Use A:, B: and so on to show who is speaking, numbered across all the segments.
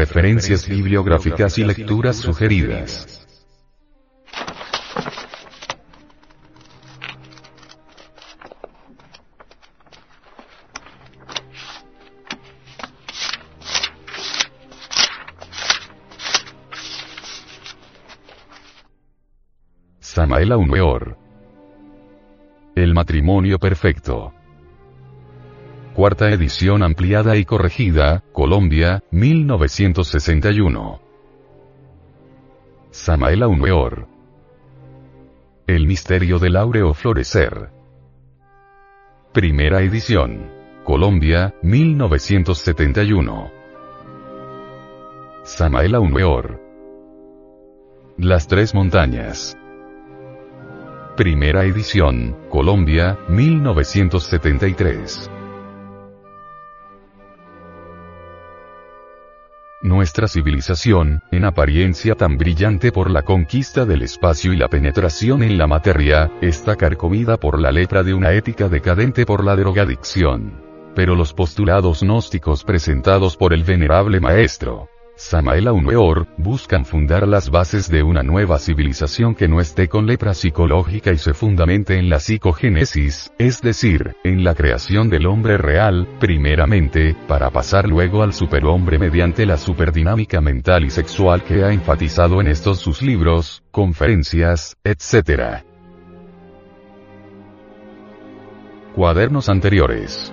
A: Referencias bibliográficas y lecturas sugeridas. Samael Aumeor. El matrimonio perfecto. Cuarta edición ampliada y corregida, Colombia, 1961. Samael Aumeor. El misterio del áureo florecer. Primera edición. Colombia, 1971. Samael Aumeor. Las tres montañas. Primera edición, Colombia, 1973. Nuestra civilización, en apariencia tan brillante por la conquista del espacio y la penetración en la materia, está carcomida por la lepra de una ética decadente por la drogadicción. Pero los postulados gnósticos presentados por el venerable maestro, Samael Aumeor, buscan fundar las bases de una nueva civilización que no esté con lepra psicológica y se fundamente en la psicogénesis, es decir, en la creación del hombre real, primeramente, para pasar luego al superhombre mediante la superdinámica mental y sexual que ha enfatizado en estos sus libros, conferencias, etc. Cuadernos anteriores.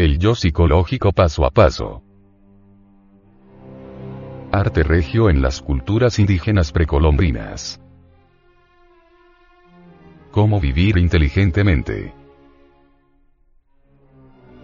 A: El yo psicológico paso a paso. Arte regio en las culturas indígenas precolombinas. Cómo vivir inteligentemente.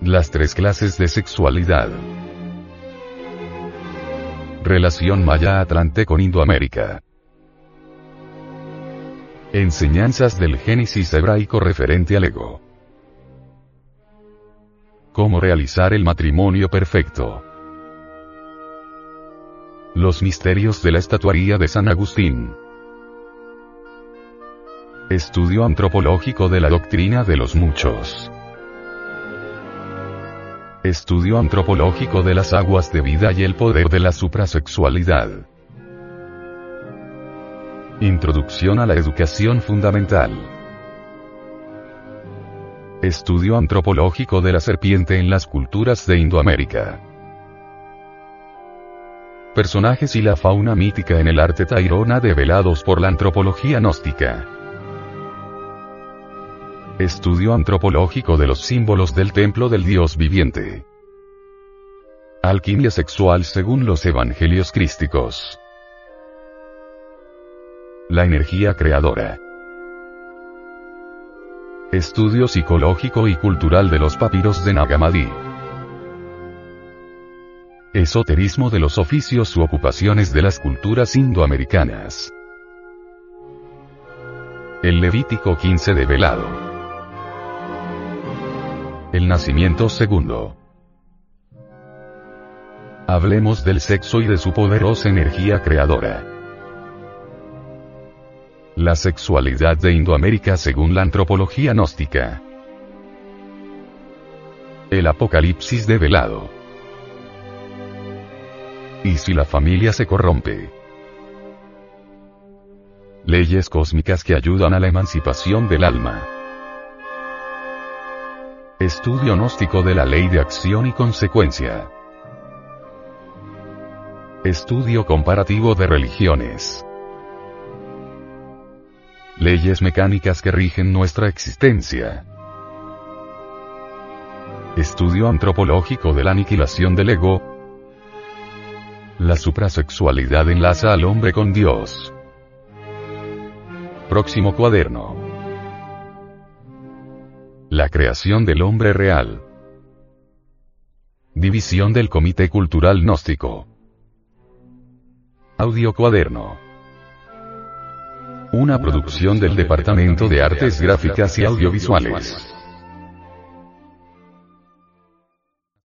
A: Las tres clases de sexualidad. Relación Maya-Atlante con Indoamérica. Enseñanzas del Génesis hebraico referente al ego. Cómo realizar el matrimonio perfecto. Los misterios de la estatuaría de San Agustín. Estudio antropológico de la doctrina de los muchos. Estudio antropológico de las aguas de vida y el poder de la suprasexualidad. Introducción a la educación fundamental. Estudio antropológico de la serpiente en las culturas de Indoamérica. Personajes y la fauna mítica en el arte tairona develados por la antropología gnóstica. Estudio antropológico de los símbolos del templo del Dios viviente. Alquimia sexual según los evangelios crísticos. La energía creadora. Estudio psicológico y cultural de los papiros de Nagamadi. Esoterismo de los oficios u ocupaciones de las culturas indoamericanas. El Levítico 15 de Velado. El nacimiento segundo. Hablemos del sexo y de su poderosa energía creadora. La sexualidad de Indoamérica según la antropología gnóstica. El apocalipsis develado. ¿Y si la familia se corrompe? Leyes cósmicas que ayudan a la emancipación del alma. Estudio gnóstico de la ley de acción y consecuencia. Estudio comparativo de religiones. Leyes mecánicas que rigen nuestra existencia. Estudio antropológico de la aniquilación del ego. La suprasexualidad enlaza al hombre con Dios. Próximo cuaderno. La creación del hombre real. División del Comité Cultural Gnóstico. Audio Cuaderno. Una producción del Departamento de Artes Gráficas y Audiovisuales.